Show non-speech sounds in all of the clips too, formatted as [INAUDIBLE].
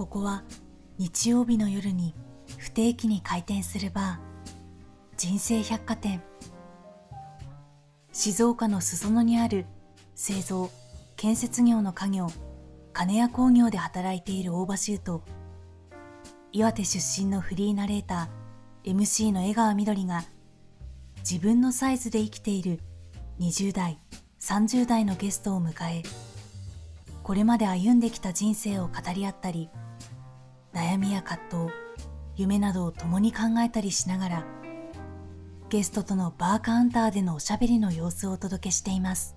ここは日曜日の夜に不定期に開店するバー人生百貨店。静岡の裾野にある製造建設業の家業金谷工業で働いている大場修と岩手出身のフリーナレーター MC の江川みどりが自分のサイズで生きている20代30代のゲストを迎えこれまで歩んできた人生を語り合ったり悩みや葛藤夢などを共に考えたりしながらゲストとのバーカウンターでのおしゃべりの様子をお届けしています。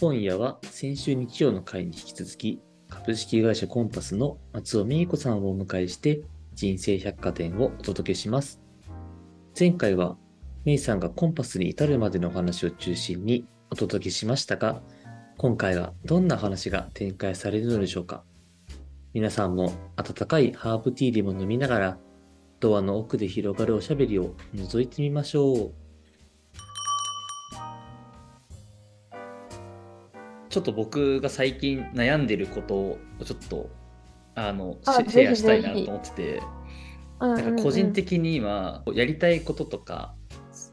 今夜は先週日曜の回に引き続き株式会社コンパスの松尾美恵子さんをお迎えして人生百貨店をお届けします。前回はメイさんがコンパスに至るまでのお話を中心にお届けしましたが今回はどんな話が展開されるのでしょうか？皆さんも温かいハーブティーでも飲みながらドアの奥で広がるおしゃべりを覗いてみましょう。ちょっと僕が最近悩んでることをちょっとあのシェアしたいなと思っててなんか個人的に今やりたいこととか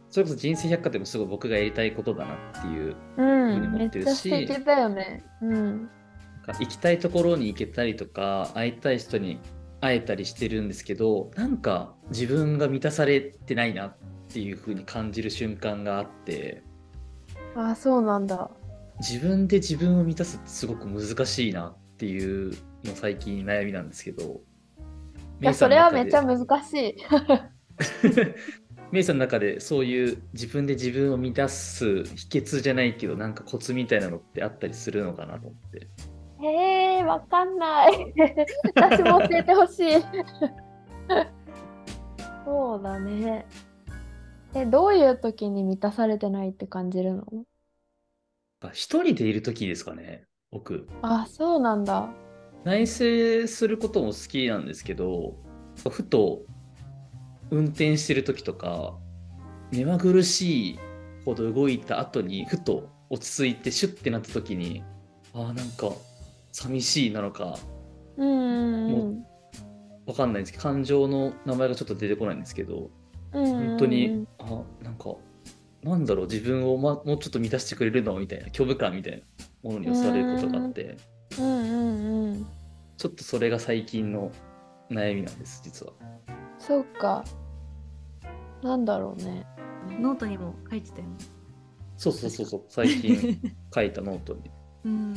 それこそ人生百貨店もすごい僕がやりたいことだなっていうふうに思ってるし、うん、めっちゃ素敵だよね、うん、行きたいところに行けたりとか会いたい人に会えたりしてるんですけどなんか自分が満たされてないなっていうふうに感じる瞬間があってあそうなんだ。自分で自分を満たすってすごく難しいなっていうの最近悩みなんですけどいやそれはめっちゃ難しい。[LAUGHS] メイさんの中でそういう自分で自分を満たす秘訣じゃないけどなんかコツみたいなのってあったりするのかなと思ってへえわかんない。[LAUGHS] 私も教えてほしい。[LAUGHS] そうだね。えどういう時に満たされてないって感じるの？一人でいる時ですかね僕。あそうなんだ。内省することも好きなんですけどふと運転してる時とか目まぐるしいほど動いた後にふと落ち着いてシュッてなった時にああなんか寂しいなのかうんもう分かんないんですけど感情の名前がちょっと出てこないんですけど本当にあなんかなんだろう自分を、ま、もうちょっと満たしてくれるのみたいな虚無感みたいなものに襲われることがあってうんうんうんちょっとそれが最近の悩みなんです実は。そうかなんだろうね。ノートにも書いてたよね。そうそうそうそう、最近書いたノートに。[LAUGHS] うん。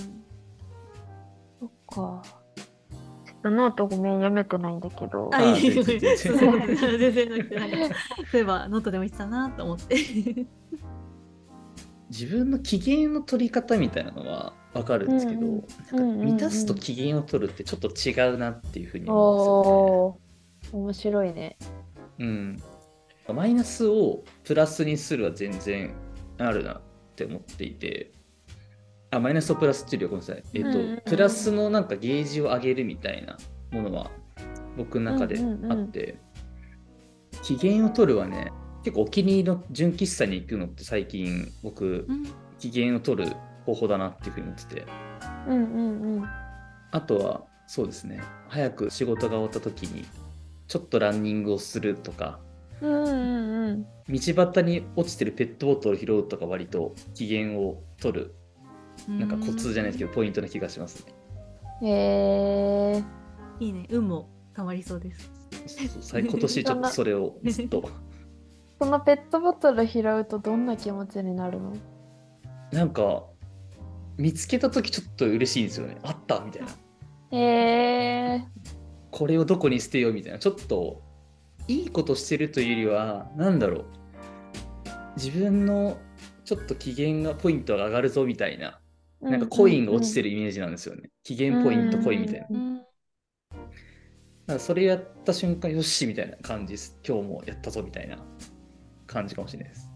か。ちょっとノートごめん読めてないんだけど。あ、いい全然全然そういえばノートでも言ってたなと思って。自分の機嫌の取り方みたいなのは分かるんですけど、うんうん、満たすと機嫌を取るってちょっと違うなっていうふうに思うんですよね。面白いね。うん。マイナスをプラスにするは全然あるなって思っていて、あ、マイナスをプラスっていうよりはごめんなさい。えっ、ー、と、プラスのなんかゲージを上げるみたいなものは僕の中であって、機嫌を取るはね、結構お気に入りの純喫茶に行くのって最近僕、機嫌を取る方法だなっていうふうに思ってて。うんうんうん。あとは、そうですね。早く仕事が終わった時に、ちょっとランニングをするとか、うんうんうん、道端に落ちてるペットボトルを拾うとか割と機嫌を取るなんかコツじゃないですけどポイントな気がしますね。へえいいね。運もたまりそうです。そう今年ちょっとそれをずっと。[LAUGHS] そのペットボトル拾うとどんな気持ちになるの？なんか見つけた時ちょっと嬉しいんですよね。あったみたいな。へえこれをどこに捨てようみたいな。ちょっといいことしてるというよりは何だろう。自分のちょっと機嫌がポイントが上がるぞみたいななんかコインが落ちてるイメージなんですよね、機嫌ポイントコインみたいな、だからそれやった瞬間よしみたいな感じです今日もやったぞみたいな。感じかもしれないです。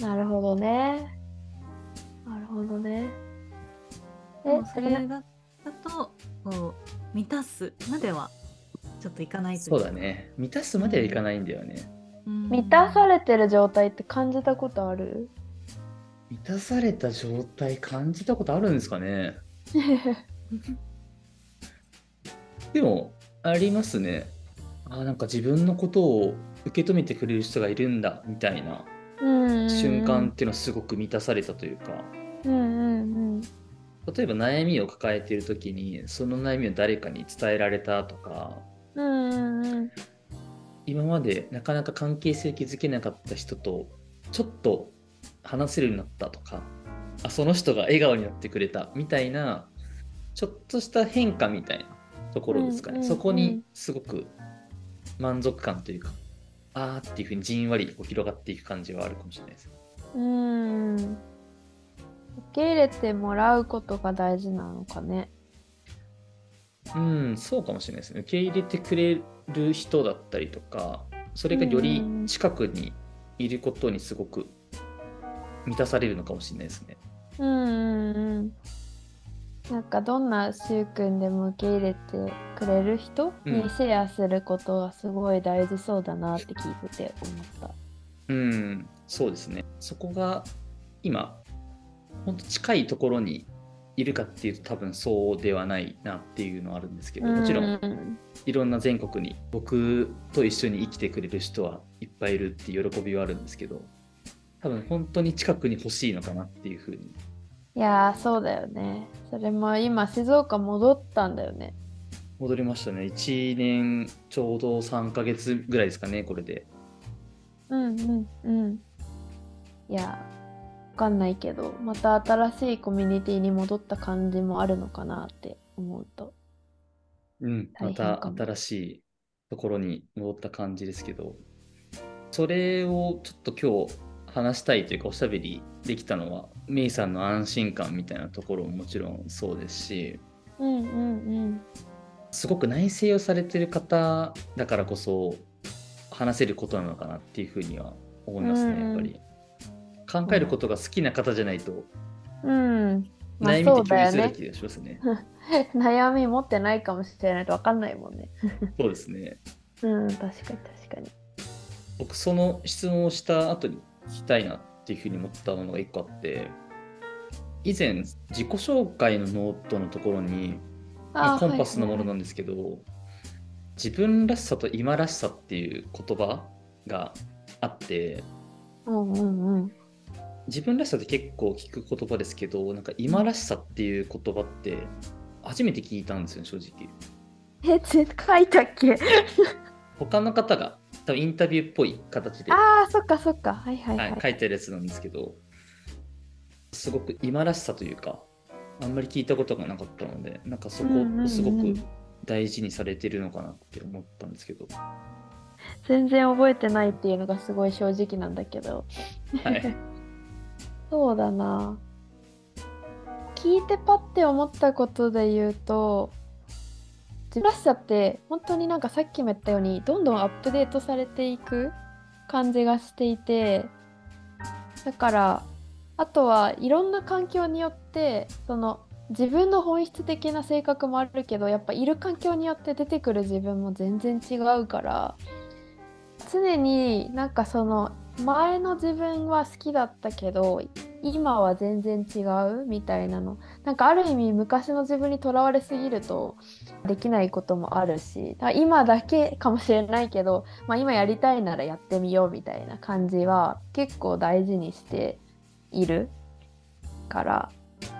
なるほどね。なるほどね。えそれだとこう満たすまではちょっといかないそうだね。満たすまではいかないんだよね、満たされてる状態って感じたことある？満たされた状態感じたことあるんですかね？[LAUGHS] でもありますね。あなんか自分のことを受け止めてくれる人がいるんだみたいな瞬間っていうのはすごく満たされたというか、うんうんうん、例えば悩みを抱えている時にその悩みを誰かに伝えられたとか、うんうんうん、今までなかなか関係性築けなかった人とちょっと話せるようになったとかあその人が笑顔になってくれたみたいなちょっとした変化みたいなところですかね、うんうんうん、そこにすごく満足感というかあーっていうふうにじんわり広がっていく感じはあるかもしれないです。うん受け入れてもらうことが大事なのかね。うん、そうかもしれないですね。受け入れてくれる人だったりとか、それがより近くにいることにすごく満たされるのかもしれないですね。うんうんうん。なんかどんなしゅうくんでも受け入れてくれる人にシェアすることがすごい大事そうだなって聞いてて思った。うん、そうですね。そこが今、本当近いところにいるかっていうと多分そうではないなっていうのはあるんですけど、もちろんいろんな全国に僕と一緒に生きてくれる人はいっぱいいるっていう喜びはあるんですけど、多分本当に近くに欲しいのかなっていうふうにいやそうだよね。それも今静岡戻ったんだよね。戻りましたね。1年ちょうど3ヶ月ぐらいですかね、これで。うんうんうん。いや、わかんないけど、また新しいコミュニティに戻った感じもあるのかなって思うと。うん、また新しいところに戻った感じですけど、それをちょっと今日話したいというかおしゃべりできたのはメイさんの安心感みたいなところももちろんそうですし、うんうんうん、すごく内省をされてる方だからこそ話せることなのかなっていうふうには思いますね、うん、やっぱり。考えることが好きな方じゃないと、うん、まあ、悩みって共有する気がしますね。[LAUGHS] 悩み持ってないかもしれないと分かんないもんね。そうですね。うん、確かに確かに。僕その質問をした後に聞きたいなっていうふうに思ったものが一個あって以前自己紹介のノートのところにコンパスのものなんですけど、はいはい、自分らしさと今らしさっていう言葉があって、うんうんうん、自分らしさって結構聞く言葉ですけどなんか今らしさっていう言葉って初めて聞いたんですよ正直。え書いたっけ？[LAUGHS] 他の方が多分インタビューっぽい形で、ああ、そっかそっか。はいはい、はい、はい、書いてるやつなんですけど、すごく今らしさというか、あんまり聞いたことがなかったので、なんかそこをすごく大事にされてるのかなって思ったんですけど。全然覚えてないっていうのがすごい正直なんだけど。はい。[LAUGHS] そうだな。聞いてパッて思ったことで言うと、自分らしさって本当になんかさっきも言ったようにどんどんアップデートされていく感じがしていてだからあとはいろんな環境によってその自分の本質的な性格もあるけどやっぱいる環境によって出てくる自分も全然違うから常になんかその前の自分は好きだったけど今は全然違うみたいなのなんかある意味昔の自分にとらわれすぎるとできないこともあるしだ今だけかもしれないけど、まあ、今やりたいならやってみようみたいな感じは結構大事にしているから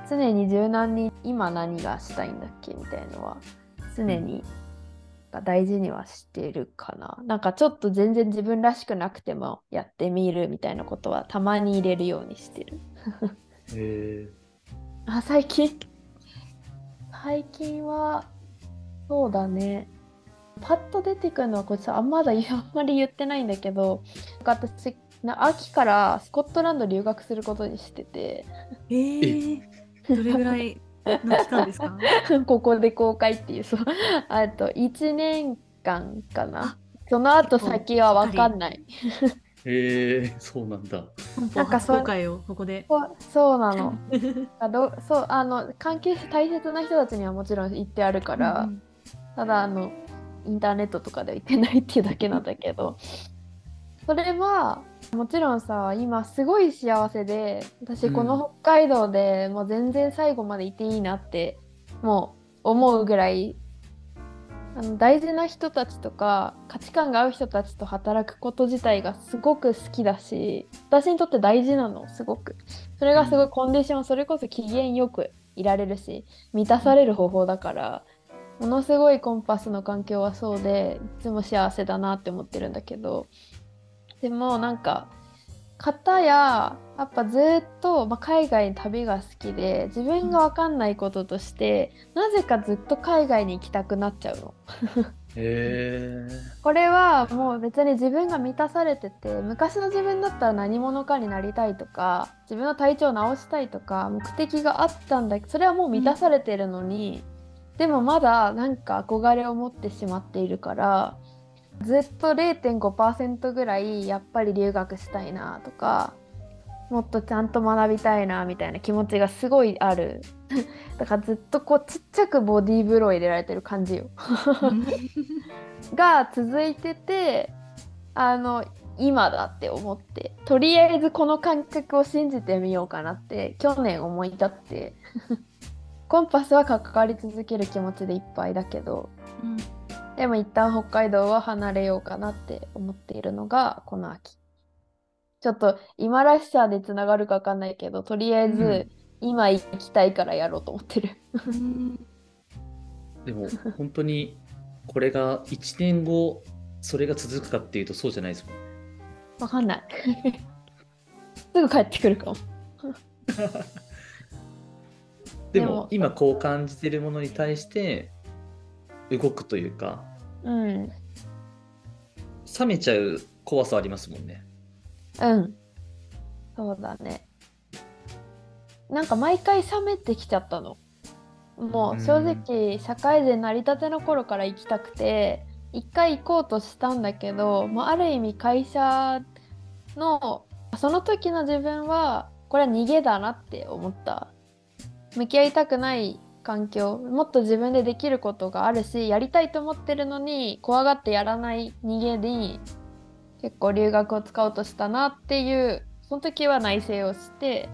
常に柔軟に今何がしたいんだっけみたいのは常に大事にはしてるかな。なんかちょっと全然自分らしくなくてもやってみるみたいなことはたまに入れるようにしてる。[LAUGHS] へえ。あ、最近？最近は、そうだね。パッと出てくるのはこいつあんまだあんまり言ってないんだけど私な秋からスコットランド留学することにしてて。えー、どれぐらいの期間ですか？[LAUGHS] ここで公開っていうそう。あと1年間かな。その後先は分かんないへえー、[LAUGHS] そうなんだ。なんかそう会をここで。そうなの。[LAUGHS] あどそうあの関係大切な人たちにはもちろん言ってあるから、うん、ただあのインターネットとかで言ってないっていうだけなんだけど、それはもちろんさ今すごい幸せで私この北海道でもう全然最後までいていいなってもう思うぐらいあの大事な人たちとか価値観が合う人たちと働くこと自体がすごく好きだし私にとって大事なのすごく。それがすごいコンディション、それこそ機嫌よくいられるし満たされる方法だからものすごいコンパスの環境はそうでいつも幸せだなって思ってるんだけど。でもなんか方ややっぱずっと、まあ、海外旅が好きで自分が分かんないこととして、なぜかずっと海外に行きたくなっちゃうの。へ [LAUGHS] これはもう別に自分が満たされてて昔の自分だったら何者かになりたいとか自分の体調を治したいとか目的があったんだけどそれはもう満たされてるのに、うん、でもまだなんか憧れを持ってしまっているからずっと0.5%ぐらいやっぱり留学したいなとかもっとちゃんと学びたいなみたいな気持ちがすごいある。[LAUGHS] だからずっとこうちっちゃくボディーブロー入れられてる感じよ。[LAUGHS] が続いててあの今だって思ってとりあえずこの感覚を信じてみようかなって去年思い立って。[LAUGHS] コンパスは関わり続ける気持ちでいっぱいだけど、うん、でも一旦北海道は離れようかなって思っているのがこの秋。ちょっと今らしさでつながるか分かんないけどとりあえず今行きたいからやろうと思ってる。でも本当にこれが1年後それが続くかっていうとそうじゃないですもん。分かんない。[LAUGHS] すぐ帰ってくるかも。でも今こう感じてるものに対して動くというか、うん、冷めちゃう怖さありますもんね。うんそうだね。なんか毎回冷めてきちゃったの。もう正直社会人成り立ての頃から行きたくて一回行こうとしたんだけどもうある意味会社のその時の自分はこれは逃げだなって思った向き合いたくない環境もっと自分でできることがあるしやりたいと思ってるのに怖がってやらない逃げに結構留学を使おうとしたなっていうその時は内省をして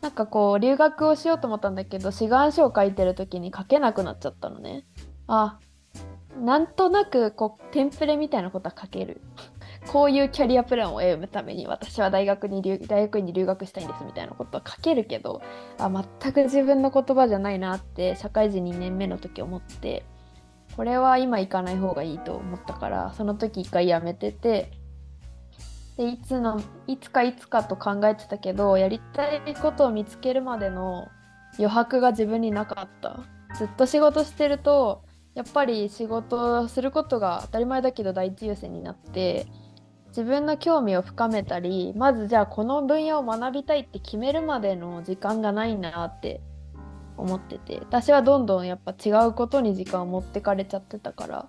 なんかこう留学をしようと思ったんだけど志願書を書いてる時に書けなくなっちゃったのね。あなんとなくこうテンプレみたいなことは書ける。こういうキャリアプランを歩むために私は大学に大学院に留学したいんですみたいなことは書けるけどあ全く自分の言葉じゃないなって社会人2年目の時思ってこれは今行かない方がいいと思ったからその時一回やめててでいつのいつかいつかと考えてたけどやりたいことを見つけるまでの余白が自分になかった。ずっと仕事してるとやっぱり仕事することが当たり前だけど第一優先になって自分の興味を深めたりまずじゃあこの分野を学びたいって決めるまでの時間がないなって思ってて私はどんどんやっぱ違うことに時間を持ってかれちゃってたから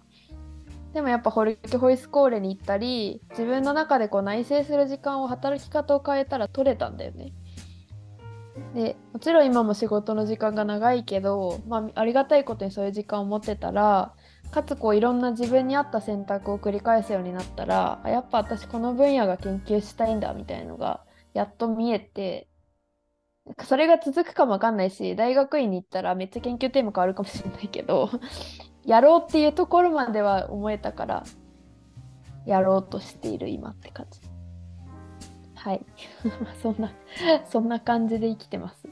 でもやっぱホルケホイスコーレに行ったり自分の中でこう内省する時間を働き方を変えたら取れたんだよね。でもちろん今も仕事の時間が長いけど、まあ、ありがたいことにそういう時間を持ってたらかつこういろんな自分に合った選択を繰り返すようになったらやっぱ私この分野が研究したいんだみたいのがやっと見えてそれが続くかもわかんないし大学院に行ったらめっちゃ研究テーマ変わるかもしれないけど [LAUGHS] やろうっていうところまでは思えたからやろうとしている今って感じ。はい。[LAUGHS] そんなそんな感じで生きてます。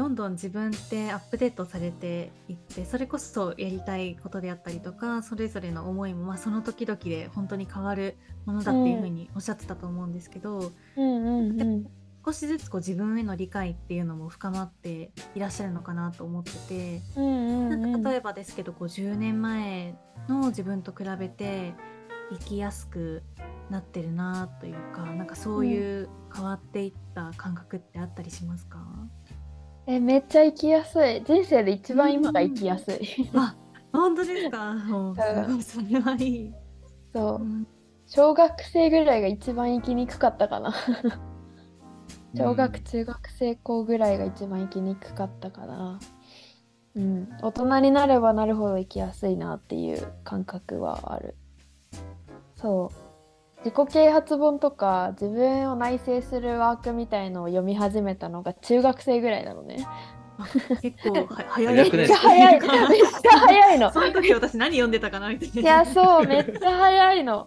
どんどん自分ってアップデートされていってそれこそやりたいことであったりとかそれぞれの思いも、まあ、その時々で本当に変わるものだっていうふうにおっしゃってたと思うんですけど、うんうんうん、少しずつこう自分への理解っていうのも深まっていらっしゃるのかなと思ってて、うんうんうん、なんか例えばですけどこう10年前の自分と比べて生きやすくなってるなというかなんかそういう変わっていった感覚ってあったりしますか、うんえめっちゃ生きやすい。人生で一番今が生きやすい、あ本当ですか？[LAUGHS] それはいい。そう、うん、小学生ぐらいが一番生きにくかったかな。小学、中学生校ぐらいが一番生きにくかったかな。うん。大人になればなるほど生きやすいなっていう感覚はある。そう自己啓発本とか自分を内省するワークみたいのを読み始めたのが中学生ぐらいなのね。結構は [LAUGHS] 早い。めっちゃ早い。めっちゃ早いの。[LAUGHS] その時私何読んでたかなみたいな。いやそうめっちゃ早いの。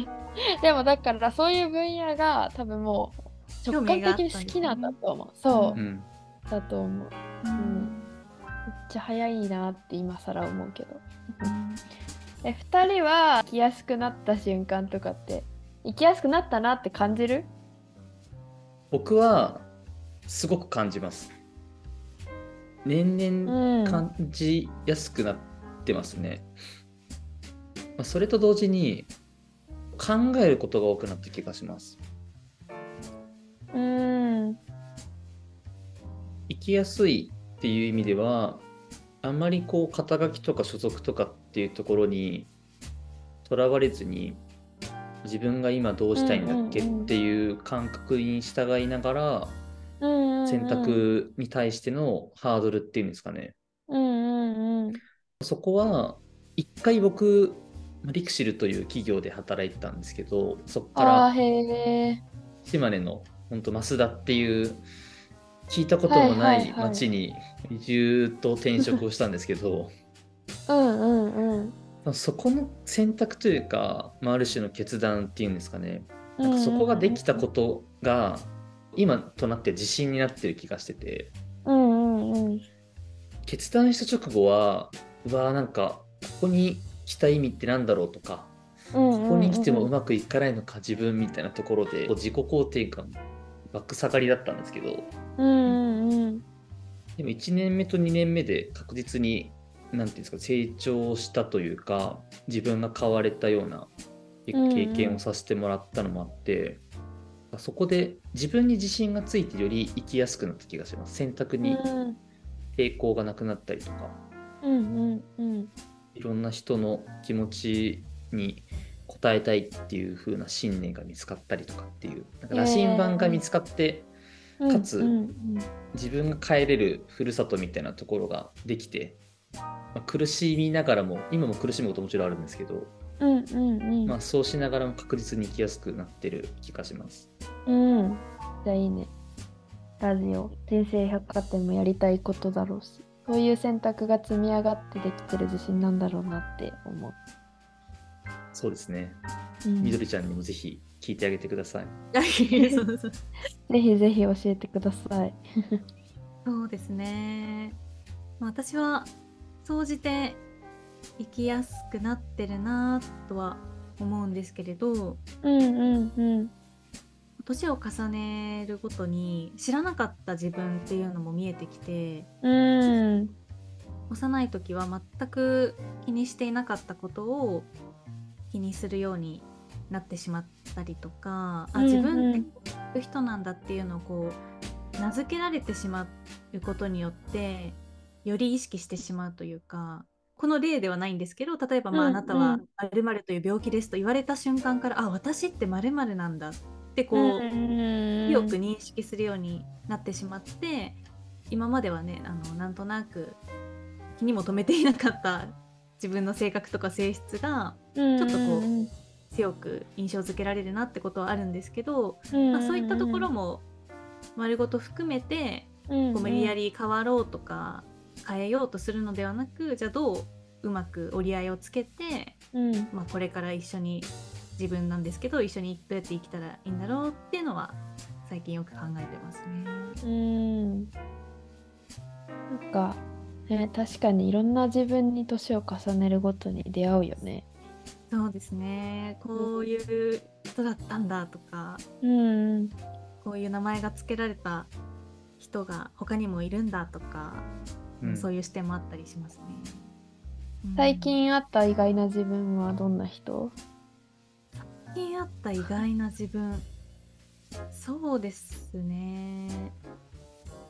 [LAUGHS] でもだからそういう分野が多分もう直感的に好きなんだと思う。そう。う、ん。だと思う。うん。めっちゃ早いなって今更思うけどえ2人は生きやすくなった瞬間とかって生きやすくなったなって感じる？僕はすごく感じます。年々うん感じやすくなってますね。まあ、それと同時に考えることが多くなった気がします。うん生きやすいっていう意味ではあんまりこう肩書きとか所属とかっていうところにとらわれずに自分が今どうしたいんだっけっていう感覚に従いながら選択に対してのハードルっていうんですかね。そこは一回僕まあリクシルという企業で働いてたんですけどそこから島根の本当増田っていう聞いたこともない町に移住と転職をしたんですけど、うんうんうん。まあそこの選択というか、まあ、ある種の決断っていうんですかね。うなんかそこができたことが今となって自信になってる気がしてて。うんうんうん。決断した直後はうわーなんかここに来た意味ってなんだろうとかこここに来てもうまくいかないのか自分みたいなところで自己肯定感バック下がりだったんですけど。うんうんうん。でも1年目と2年目で確実になんていうんですか成長したというか自分が変われたような経験をさせてもらったのもあって、そこで自分に自信がついてより生きやすくなった気がします。選択にうん。抵抗がなくなったりとかうんうんうん。いろんな人の気持ちに応えたいっていう風な信念が見つかったりとかっていうなんか羅針盤が見つかってうんかつうん。自分が帰れるふるさとみたいなところができて、まあ苦しみながらも今も苦しむこともちろんあるんですけど、うんうんうんまあ、そうしながらも確実に生きやすくなってる気がします。うんじゃあいいねラジオ人生百貨店もやりたいことだろうしそういう選択が積み上がってできてる自信なんだろうなって思う、そうですね。うんみどりちゃんにもぜひ聞いてあげてください。[LAUGHS] ぜひぜひ教えてください [LAUGHS] そうですね。まあ私は総じて生きやすくなってるなとは思うんですけれどうんうんうん。年を重ねるごとに知らなかった自分っていうのも見えてきてうん。幼い時は全く気にしていなかったことを気にするようになってしまったりとか、あうんうん。自分ってこういう人なんだっていうのをこう名付けられてしまうことによってより意識してしまうというかこの例ではないんですけど例えばまあうんうんあなたは〇〇という病気ですと言われた瞬間から、あ私って〇〇なんだってこう、強く認識するようになってしまって今まではねあのなんとなく気にも留めていなかった自分の性格とか性質がちょっとこう強く印象付けられるなってことはあるんですけど、うんまあ、そういったところも丸ごと含めてこう無理やり変わろうとか変えようとするのではなくじゃあどううまく折り合いをつけて、うん。まあ、これから一緒に自分なんですけど一緒にどうやって生きたらいいんだろうっていうのは最近よく考えてますね。うん。なんか、ね、確かにいろんな自分に年を重ねるごとに出会うよね。そうですね。こういう人だったんだとかうん。こういう名前が付けられた人が他にもいるんだとか、うん。そういう視点もあったりしますね。うん。最近会った意外な自分はどんな人？最近あった意外な自分。そうですね。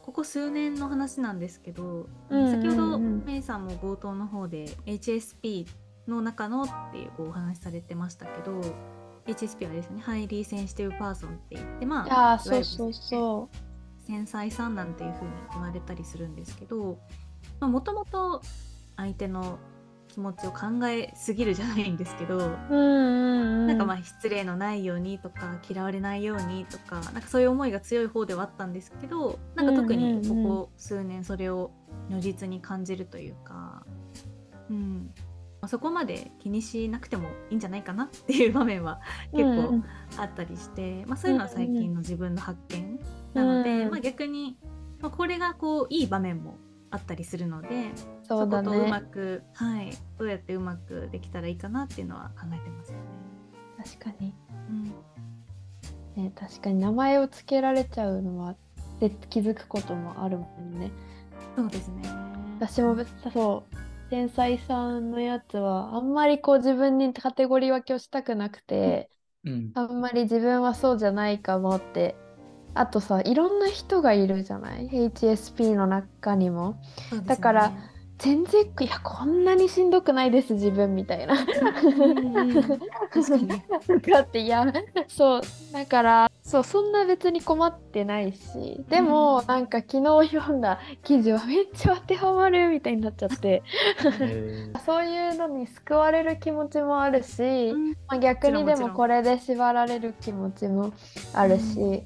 ここ数年の話なんですけど、うんうんうん。先ほどメイさんも冒頭の方で HSP の中のっていうこうお話しされてましたけど HSP はあれですね Highly Sensitive Person って言ってまあああそうそうそ繊細さんなんていう風に言われたりするんですけどもともと相手の気持ちを考えすぎるじゃないんですけど、うんうんなんかまあ失礼のないようにとか嫌われないようにとかなんかそういう思いが強い方ではあったんですけどなんか特にここ数年それを如実に感じるというか、うん。まあ、そこまで気にしなくてもいいんじゃないかなっていう場面は結構あったりして、まあ、そういうのは最近の自分の発見なので、うん。まあ、逆に、まあ、これがこういい場面もあったりするのでそうだことうまねく、はい、どうやってうまくできたらいいかなっていうのは考えてますよね。確かに。うん。ね確かに。名前を付けられちゃうのはで気づくこともあるもんね。そうですね。私もそう。天才さんのやつはあんまりこう自分にカテゴリー分けをしたくなくて、うん。あんまり自分はそうじゃないかもってあとさいろんな人がいるじゃない？HSP の中にも。ね。だから全然いやこんなにしんどくないです自分みたいな。だ [LAUGHS] っていやそう。だからそうそんな別に困ってないし。でも、うん。なんか昨日読んだ記事はめっちゃ当てはまるみたいになっちゃって。えー。そういうのに救われる気持ちもあるし、うん。まあ、逆にでもこれで縛られる気持ちもあるし、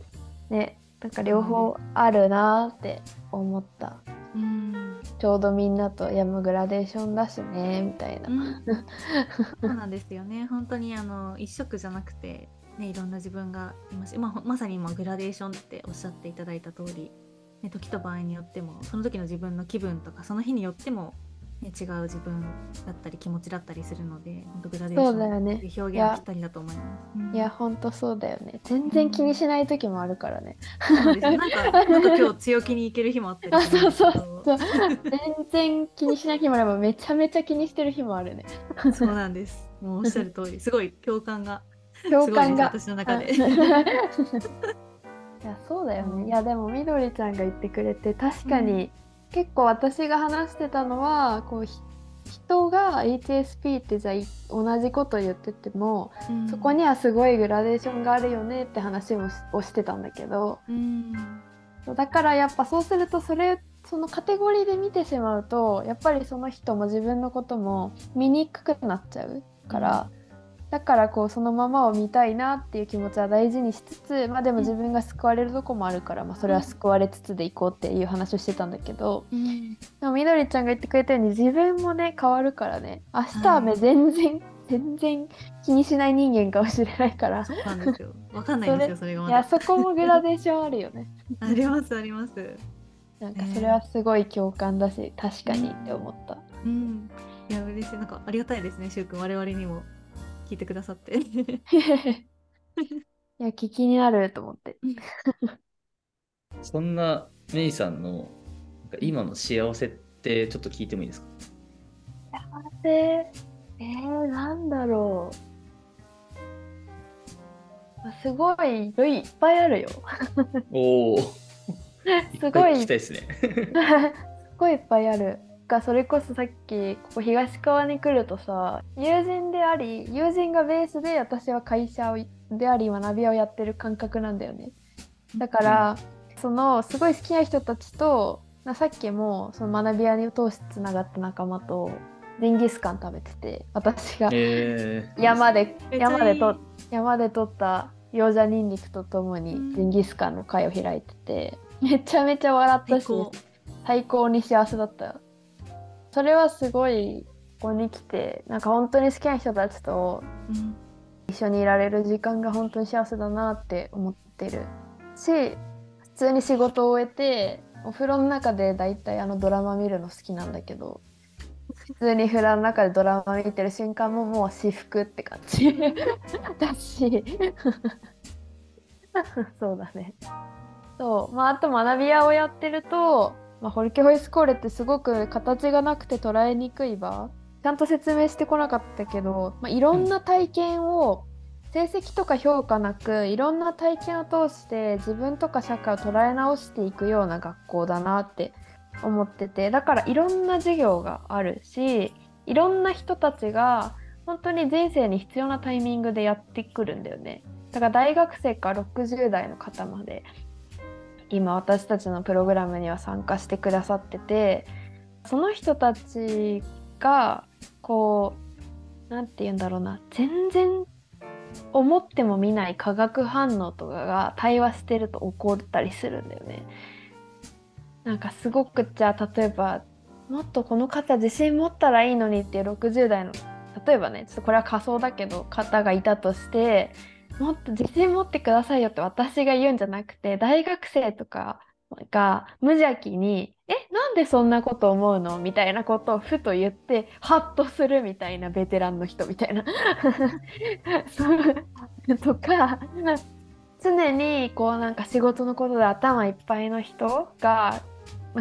ねなんか両方あるなって思ったうんちょうどみんなと山グラデーションだしねみたいな。うん [LAUGHS] そうなんですよね。本当にあの一色じゃなくて、ね、いろんな自分がいますし、ままさに今グラデーションっておっしゃっていただいた通り、ね、時と場合によってもその時の自分の気分とかその日によっても、ね、違う自分だったり気持ちだったりするので本当グラデーションそうだよねっ表現はぴったりだと思います。うんいやほんとそうだよね全然気にしない時もあるからね。そうなんなんかなんか今日強気にいける日もあったりあそうそうそう全然気にしない日もあればめちゃめちゃ気にしてる日もあるね。そうなんです。もうおっしゃる通り、すごい共感が共感が。私の中で。[LAUGHS] いやそうだようんね。いやでもみどりちゃんが言ってくれて確かに、結構私が話してたのはこうひ人が HSP ってじゃあい同じこと言ってても、うん。そこにはすごいグラデーションがあるよねって話もしをしてたんだけど。うん。だからやっぱそうするとそれそのカテゴリーで見てしまうとやっぱりその人も自分のことも見にくくなっちゃうから、だからこうそのままを見たいなっていう気持ちは大事にしつつまあでも自分が救われるとこもあるから、まあ、それは救われつつでいこうっていう話をしてたんだけどうんでもみどりちゃんが言ってくれたように自分もね変わるからね明日はねはい全然、全然気にしない人間かもしれないからそうなんですよ。わかんないんですよ、それがまだ。いやそこもグラデーションあるよね。あります、あります。なんかそれはすごい共感だし確かにって思った。うん。いや、嬉しい。なんかありがたいですね、しゅうくん。我々にも聞いてくださって。[LAUGHS] いや聞きになると思って。そんなメイさんのなんか今の幸せってちょっと聞いてもいいですか？でえー、なんだろう。すごいいっぱいあるよ。おお。[LAUGHS] すごい聞きたいですね。[LAUGHS] すごいいっぱいある。がそれこそさっきここ東川に来るとさ友人であり友人がベースで私は会社をであり学び屋をやってる感覚なんだよね。だから、そのすごい好きな人たちとなさっきもその学び屋に通してつながった仲間とジンギスカン食べてて私が。えー、山でめっちゃいい。山でと山で採った餃子ニンニクとともにうん。ジンギスカンの会を開いててめちゃめちゃ笑ったし最高。最高に幸せだったそれはすごいここに来てなんか本当に好きな人たちとうん一緒にいられる時間が本当に幸せだなって思ってる。し普通に仕事を終えてお風呂の中でだいたいあのドラマ見るの好きなんだけど普通に風呂の中でドラマ見てる瞬間ももう私服って感じ。[LAUGHS] だし。[LAUGHS] そうだね。そう。まああと学び屋をやってると、まあ、ホルケホイスコーレってすごく形がなくて捉えにくい場。ちゃんと説明してこなかったけど、まあ、いろんな体験を、成績とか評価なくいろんな体験を通して自分とか社会を捉え直していくような学校だなって思ってて。だからいろんな授業があるしいろんな人たちが本当に人生に必要なタイミングでやってくるんだよね。だから大学生から60代の方まで今私たちのプログラムには参加してくださっててその人たちがこう何て言うんだろうな全然思っても見ない化学反応とかが対話してると起こったりするんだよね。なんかすごくじゃあ例えばもっとこの方自信持ったらいいのにっていう60代の例えばねちょっとこれは仮想だけど方がいたとしてもっと自信持ってくださいよって私が言うんじゃなくて大学生とかが無邪気に「えなんでそんなこと思うの?」みたいなことをふと言ってハッとするみたいなベテランの人みたいな [LAUGHS] とか常にこうなんか仕事のことで頭いっぱいの人が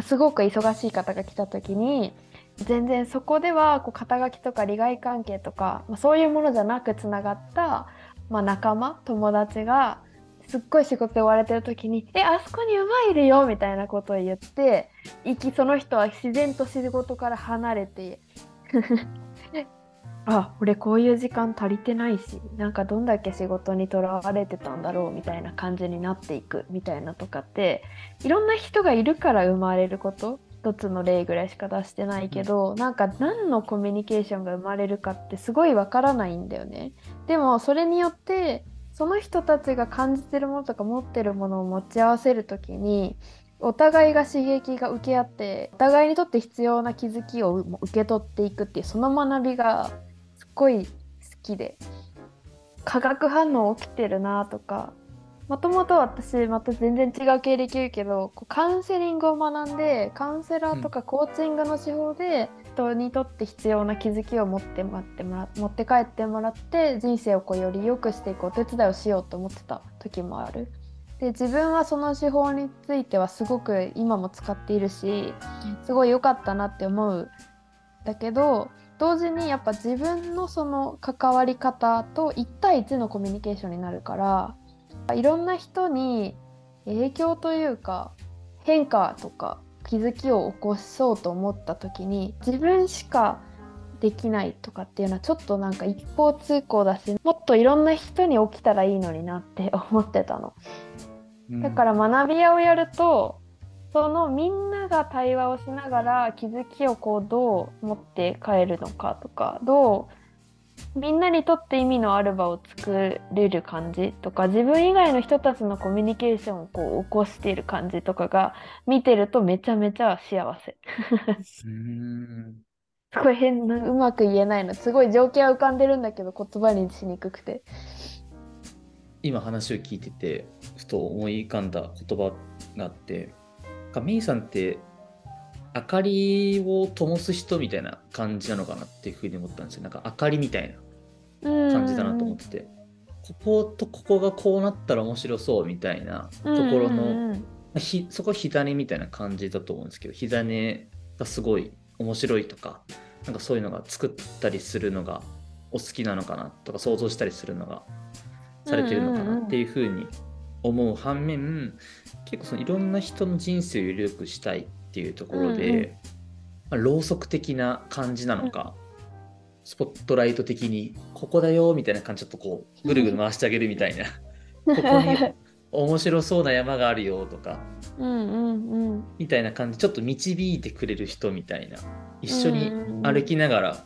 すごく忙しい方が来た時に全然そこではこう肩書きとか利害関係とか、まあ、そういうものじゃなくつながった、まあ、仲間友達がすっごい仕事で追われてる時に「えあそこに馬いるよ」みたいなことを言って行きその人は自然と仕事から離れて [LAUGHS] あ俺こういう時間足りてないしなんかどんだけ仕事にとらわれてたんだろうみたいな感じになっていくみたいなとかっていろんな人がいるから生まれること。一つの例ぐらいしか出してないけど、なんか何のコミュニケーションが生まれるかってすごいわからないんだよね。でもそれによってその人たちが感じてるものとか持ってるものを持ち合わせる時にお互いが刺激が受け合ってお互いにとって必要な気づきを受け取っていくっていうその学びがすっごい好きで化学反応起きてるなとかもともと私また全然違う経歴言うけどカウンセリングを学んでカウンセラーとかコーチングの手法で人にとって必要な気づきを持ってもらってもら持って帰ってもらって人生をこうより良くしていくお手伝いをしようと思ってた時もある。で自分はその手法についてはすごく今も使っているしすごい良かったなって思うだけど同時にやっぱ自分のその関わり方と1対1のコミュニケーションになるからいろんな人に影響というか変化とか気づきを起こそうと思った時に自分しかできないとかっていうのはちょっとなんか一方通行だしもっといろんな人に起きたらいいのになって思ってたの。だから学び屋をやるとそのみんなが対話をしながら気づきをこうどう持って帰るのかとかどうみんなにとって意味のある場を作れる感じとか自分以外の人たちのコミュニケーションをこう起こしている感じとかが見てるとめちゃめちゃ幸せ。すごい変なうまく言えないのすごい情景は浮かんでるんだけど言葉にしにくくて。今話を聞いててふと思い浮かんだ言葉があってメイさんって明かりを灯す人みたいな感じなのかなっていうふうに思ったんですよ。なんか明かりみたいな。感じだなと思ってて。こことここがこうなったら面白そうみたいなところのひそこは火種みたいな感じだと思うんですけど火種がすごい面白いとかなんかそういうのが作ったりするのがお好きなのかなとか想像したりするのがされてるのかなっていうふうに思う反面結構そのいろんな人の人生をより良くしたいっていうところで、うんうん、まあ、ろうそく的な感じなのか、うん、スポットライト的にここだよみたいな感じちょっとこうぐるぐる回してあげるみたいな [LAUGHS] ここに面白そうな山があるよとか、うんうんうん、みたいな感じちょっと導いてくれる人みたいな一緒に歩きながら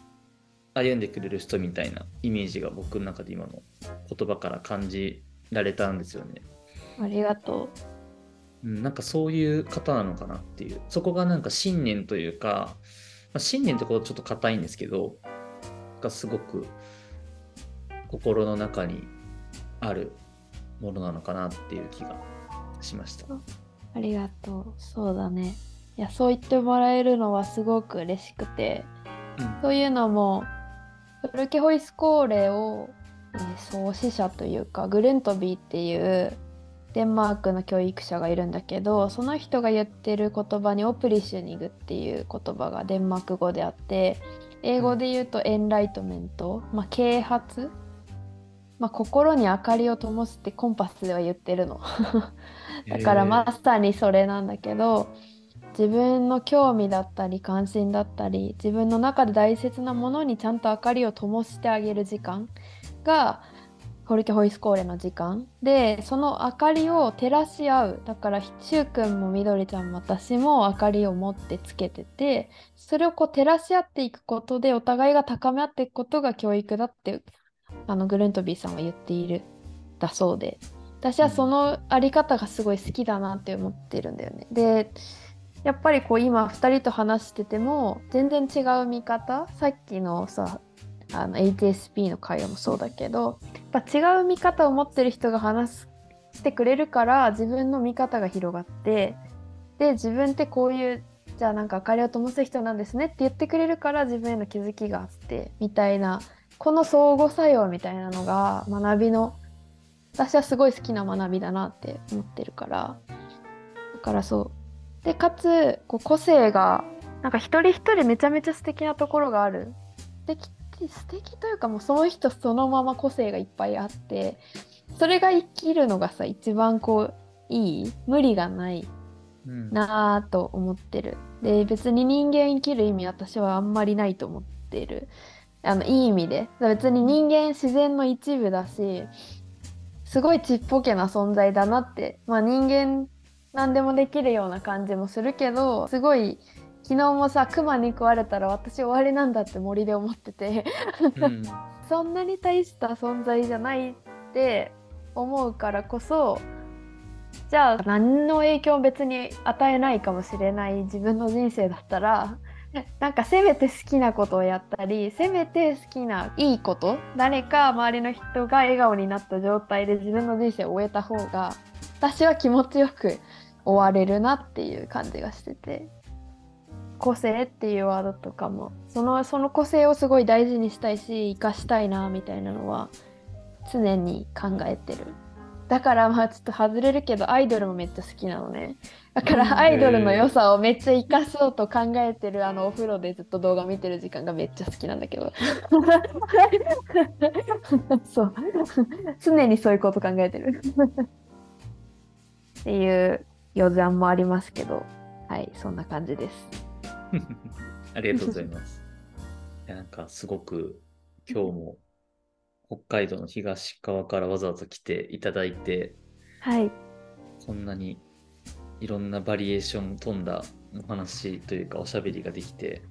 歩んでくれる人みたいなイメージが僕の中で今の言葉から感じられたんですよね。ありがとう。うん、なんかそういう方なのかなっていう。そこがなんか信念というか、まあ、信念ってことはちょっと硬いんですけどがすごく心の中にあるものなのかなっていう気がしました。ありがとう。そうだね。いやそう言ってもらえるのはすごく嬉しくて、うん、そういうのもフルケホイスコーレを、えー、創始者というかグレントビーっていうデンマークの教育者がいるんだけどその人が言ってる言葉にオプリシュニグっていう言葉がデンマーク語であって英語で言うとエンライトメント、まあ、啓発、まあ、心に明かりを灯すってコンパスでは言ってるの。[LAUGHS] だからマスターにそれなんだけど自分の興味だったり関心だったり自分の中で大切なものにちゃんと明かりを灯してあげる時間がフォルケホイスコーレの時間。でその明かりを照らし合う。だからしゅうくんもみどりちゃんも私も明かりを持ってつけててそれをこう照らし合っていくことでお互いが高め合っていくことが教育だってあのグルントビーさんは言っているだそうで。私はそのあり方がすごい好きだなって思ってるんだよね。でやっぱりこう今2人と話してても全然違う見方。さっきのさあの HSP の会話もそうだけどやっぱ違う見方を持ってる人が話してくれるから自分の見方が広がってで自分ってこういうじゃあなんか明かりを灯す人なんですねって言ってくれるから自分への気づきがあってみたいなこの相互作用みたいなのが学びの私はすごい好きな学びだなって思ってるからだからそう。でかつこう個性がなんか一人一人めちゃめちゃ素敵なところがある。素敵素敵というかもうその人そのまま個性がいっぱいあってそれが生きるのがさ一番こういい無理がないなぁと思ってる、うん、で別に人間生きる意味私はあんまりないと思ってる。あのいい意味で。別に人間自然の一部だしすごいちっぽけな存在だなって。まあ人間何でもできるような感じもするけどすごい昨日もさクマに食われたら私終わりなんだって森で思ってて。うん、[LAUGHS] そんなに大した存在じゃないって思うからこそじゃあ何の影響も別に与えないかもしれない自分の人生だったらなんかせめて好きなことをやったりせめて好きないいこと誰か周りの人が笑顔になった状態で自分の人生を終えた方が私は気持ちよく終われるなっていう感じがしてて個性っていうワードとかもそのその個性をすごい大事にしたいし生かしたいなみたいなのは常に考えてる。だからまあちょっと外れるけどアイドルもめっちゃ好きなのね。だからアイドルの良さをめっちゃ生かそうと考えてるあのお風呂でずっと動画見てる時間がめっちゃ好きなんだけど。[LAUGHS] そう。常にそういうこと考えてる。っていう余談もありますけど。はいそんな感じです [LAUGHS] ありがとうございます。いやなんかすごく今日も北海道の東側からわざわざ来ていただいて、はい、こんなにいろんなバリエーション飛んだお話というかおしゃべりができて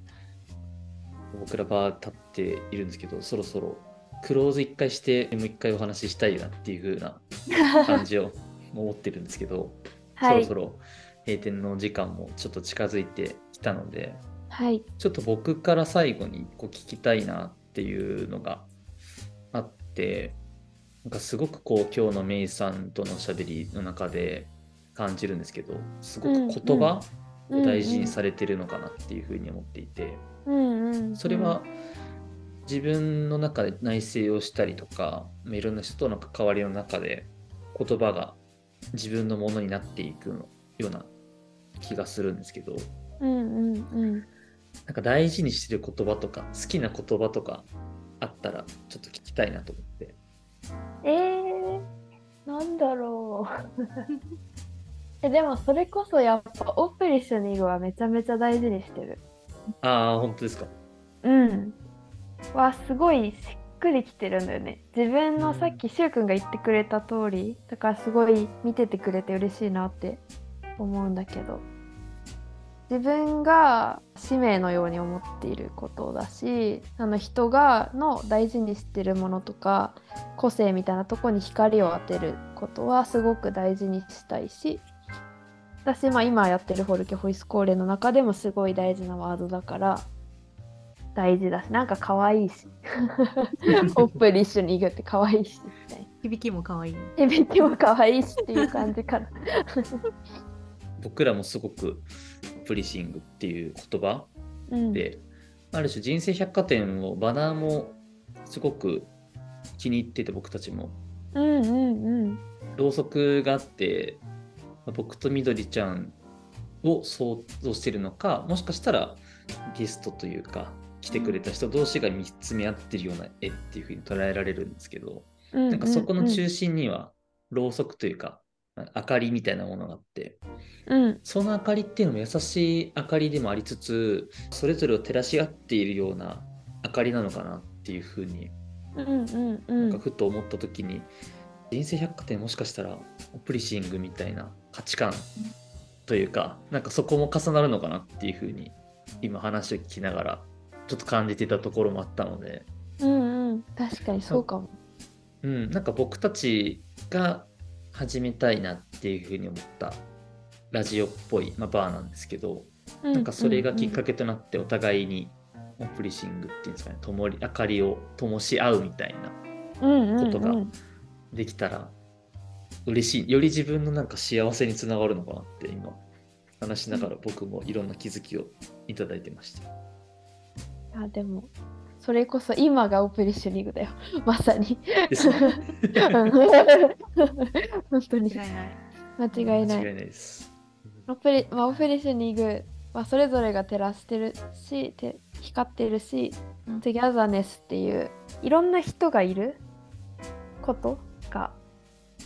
僕らバー立っているんですけどそろそろクローズ1回してもう1回お話ししたいなっていう風な感じを [LAUGHS] 思ってるんですけど、はい、そろそろ閉店の時間もちょっと近づいてきたので、はい、ちょっと僕から最後にこう聞きたいなっていうのがあってなんかすごくこう今日のメイさんとのしゃべりの中で感じるんですけどすごく言葉を大事にされてるのかなっていうふうに思っていて、それは自分の中で内省をしたりとかいろんな人との関わりの中で言葉が自分のものになっていくような気がするんですけど、うんうんうん、なんか大事にしてる言葉とか好きな言葉とかあったらちょっと聞きたいなと思って。えー、なんだろう。[LAUGHS] えでもそれこそやっぱオプリスニングはめちゃめちゃ大事にしてる。ああ本当ですか。うん。はすごいしっくりきてるんだよね。自分のさっきしゅうくんが言ってくれた通りだからすごい見ててくれて嬉しいなって思うんだけど自分が使命のように思っていることだしあの人がの大事にしてるものとか個性みたいなとこに光を当てることはすごく大事にしたいし私、まあ、今やってるフォルケホイスコーレの中でもすごい大事なワードだから大事だしなんか可愛いし [LAUGHS] オップリッシュに行くって可愛いし響きも可愛い。響きも可愛いしっていう感じかな。[LAUGHS] 僕らもすごくプリシングっていう言葉で、うん、ある種人生百貨店をバナーもすごく気に入ってて僕たちも。うんうんうん、ろうそくがあって僕とみどりちゃんを想像してるのかもしかしたらゲストというか来てくれた人同士が見つめ合ってるような絵っていうふうに捉えられるんですけど、うんうんうん、なんかそこの中心にはろうそくというか明かりみたいなものがあって、うん、その明かりっていうのも優しい明かりでもありつつそれぞれを照らし合っているような明かりなのかなっていうふうにうんふと思った時に人生百貨店もしかしたらプリシングみたいな価値観というかなんかそこも重なるのかなっていうふうに今話を聞きながらちょっと感じていたところもあったので。うんうん。確かにそうかも。うん。なんか僕たちが始めたいなっていうふうに思ったラジオっぽい、まあ、バーなんですけど、うん、なんかそれがきっかけとなってお互いにオプリシングっていうんですかねともり明かりを灯し合うみたいなことができたら嬉しいより自分のなんか幸せにつながるのかなって今話しながら僕もいろんな気づきをいただいてました。あでもそれこそ今がオプリショニングだよ [LAUGHS] まさに。本当に間違いない。間違いない。間違いないです。オプリ,、まあ、オプリショニングはそれぞれが照らしてるし光ってるし、うん、 togetherness っていういろんな人がいることが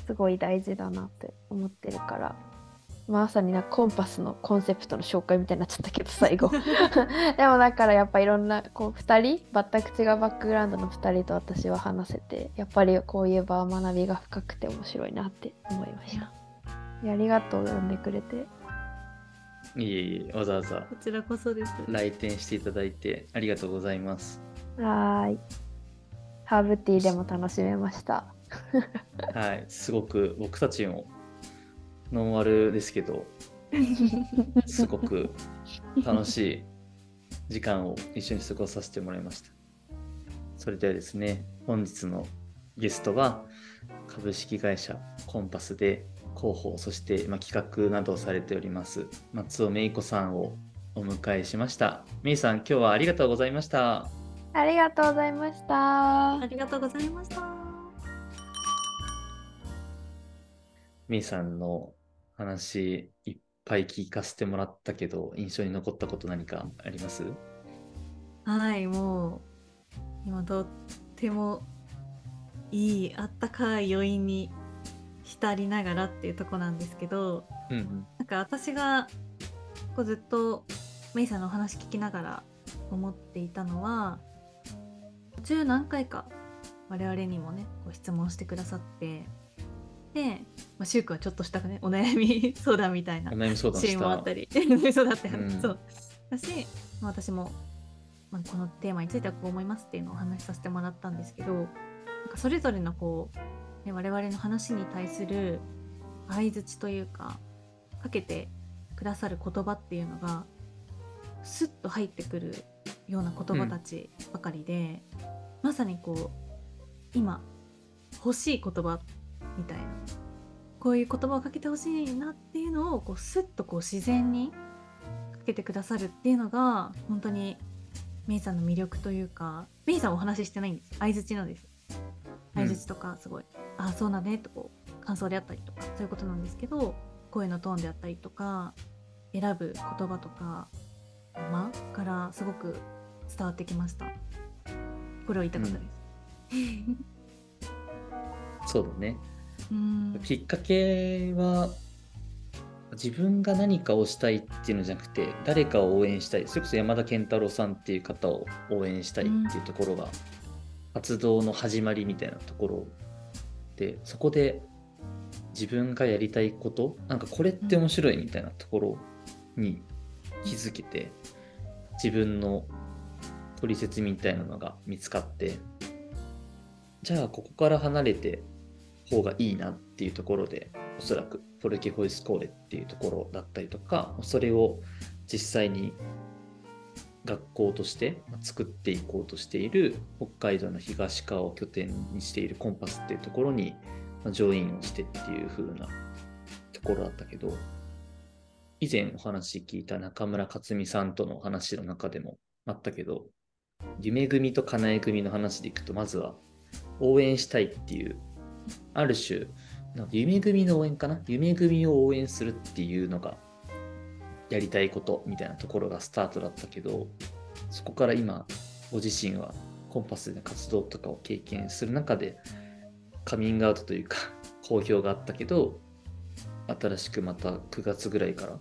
すごい大事だなって思ってるからまさになコンパスのコンセプトの紹介みたいになっちゃったけど最後。[LAUGHS] [LAUGHS] でもだからやっぱいろんなこう2人全く違うバックグラウンドの2人と私は話せてやっぱりこういう場は学びが深くて面白いなって思いました。ありがとう呼んでくれて。いえいえわざわざこちらこそです。来店していただいてありがとうございます。はい。ハーブティーでも楽しめました。はい。すごく僕たちもノンアルですけどすごく楽しい時間を一緒に過ごさせてもらいました。それではですね本日のゲストは株式会社コンパスで広報そして、ま企画などをされております松尾芽衣子さんをお迎えしました。芽衣さん今日はありがとうございました。ありがとうございました。ありがとうございました。芽衣さんの話いっぱい聞かせてもらったけど印象に残ったこと何かあります？はいもう今とってもいいあったかい余韻に浸りながらっていうとこなんですけど、うんうん、なんか私がこうずっとメイさんのお話聞きながら思っていたのは途中何回か我々にもねご質問してくださってで、まあ、シュークはちょっとしたねお悩み相談みたいなシーンもあったり。そうだって、うん、そう。だし、まあ、私も、まあ、このテーマについてはこう思いますっていうのをお話しさせてもらったんですけどなんかそれぞれのこう、ね、我々の話に対する相づちというかかけてくださる言葉っていうのがスッと入ってくるような言葉たちばかりで、うん、まさにこう今欲しい言葉みたいな。こういう言葉をかけてほしいなっていうのをこうスッとこう自然にかけてくださるっていうのが本当にメイさんの魅力というかメイさんお話ししてないんです。相づちなんです相づちとかすごい、うん、ああそうだねとこう感想であったりとかそういうことなんですけど声のトーンであったりとか選ぶ言葉とか間からすごく伝わってきました。これを言いたかったです、うん、そうだねうん。きっかけは自分が何かをしたいっていうのじゃなくて誰かを応援したい。それこそ山田健太郎さんっていう方を応援したいっていうところが、活動の始まりみたいなところでそこで自分がやりたいことなんかこれって面白いみたいなところに気づけて自分の取説みたいなのが見つかってじゃあここから離れて方がいいなっていうところでおそらくフォルケホイスコーレっていうところだったりとかそれを実際に学校として作っていこうとしている北海道の東川を拠点にしているコンパスっていうところにジョインをしてっていう風なところだったけど以前お話聞いた中村克美さんとの話の中でもあったけど夢組とかなえ組の話でいくとまずは応援したいっていうある種、なんか夢組の応援かな？夢組を応援するっていうのがやりたいことみたいなところがスタートだったけど、そこから今、ご自身はコンパスでの活動とかを経験する中で、カミングアウトというか、好評があったけど、新しくまた9月ぐらいから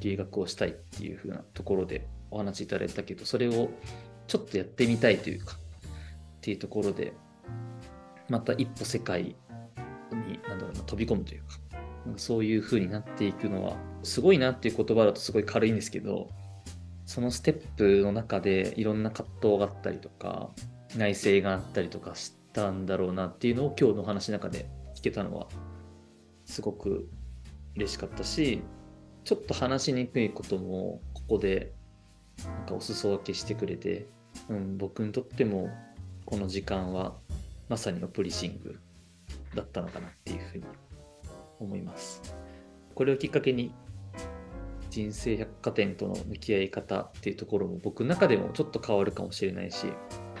留学をしたいっていう風なところでお話しいただいたけど、それをちょっとやってみたいというか、っていうところでまた一歩世界になんだろうな飛び込むというかなんかそういう風になっていくのはすごいなっていう言葉だとすごい軽いんですけどそのステップの中でいろんな葛藤があったりとか内省があったりとかしたんだろうなっていうのを今日のお話の中で聞けたのはすごく嬉しかったしちょっと話しにくいこともここでなんかお裾分けしてくれて、うん、僕にとってもこの時間はまさにのプリシングだったのかなっていうふうに思います。これをきっかけに人生百貨店との向き合い方っていうところも僕の中でもちょっと変わるかもしれないし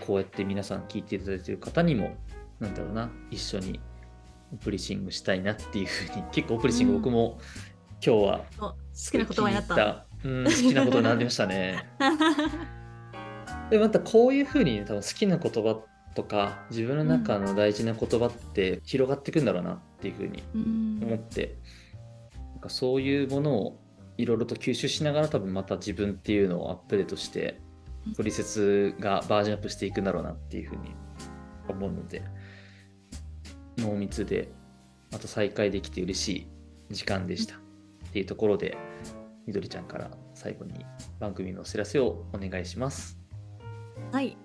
こうやって皆さん聞いていただいてる方にもなんだろうな一緒にオプリシングしたいなっていうふうに [LAUGHS] 結構オプリシング僕も今日は好きな言葉になった、うん、好きなことになりましたね。[LAUGHS] でまたこういうふうに多分好きな言葉とか自分の中の大事な言葉って広がっていくんだろうなっていうふうに思って、うん、なんかそういうものをいろいろと吸収しながら多分また自分っていうのをアップデートしてトリセツがバージョンアップしていくんだろうなっていうふうに思うので。濃密でまた再会できて嬉しい時間でした。っていうところでみどりちゃんから最後に番組のお知らせをお願いします。はい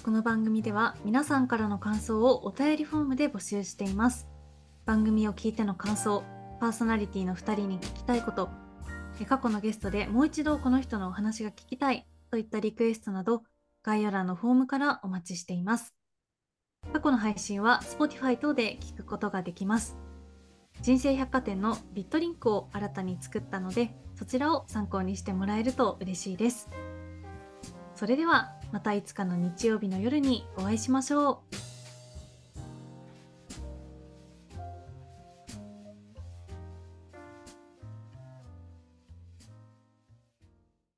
この番組では皆さんからの感想をお便りフォームで募集しています。番組を聞いての感想パーソナリティの2人に聞きたいこと過去のゲストでもう一度この人のお話が聞きたいといったリクエストなど概要欄のフォームからお待ちしています。過去の配信は Spotify 等で聞くことができます。人生百貨店のビットリンクを新たに作ったのでそちらを参考にしてもらえると嬉しいです。それではまたいつかの日曜日の夜にお会いしましょう。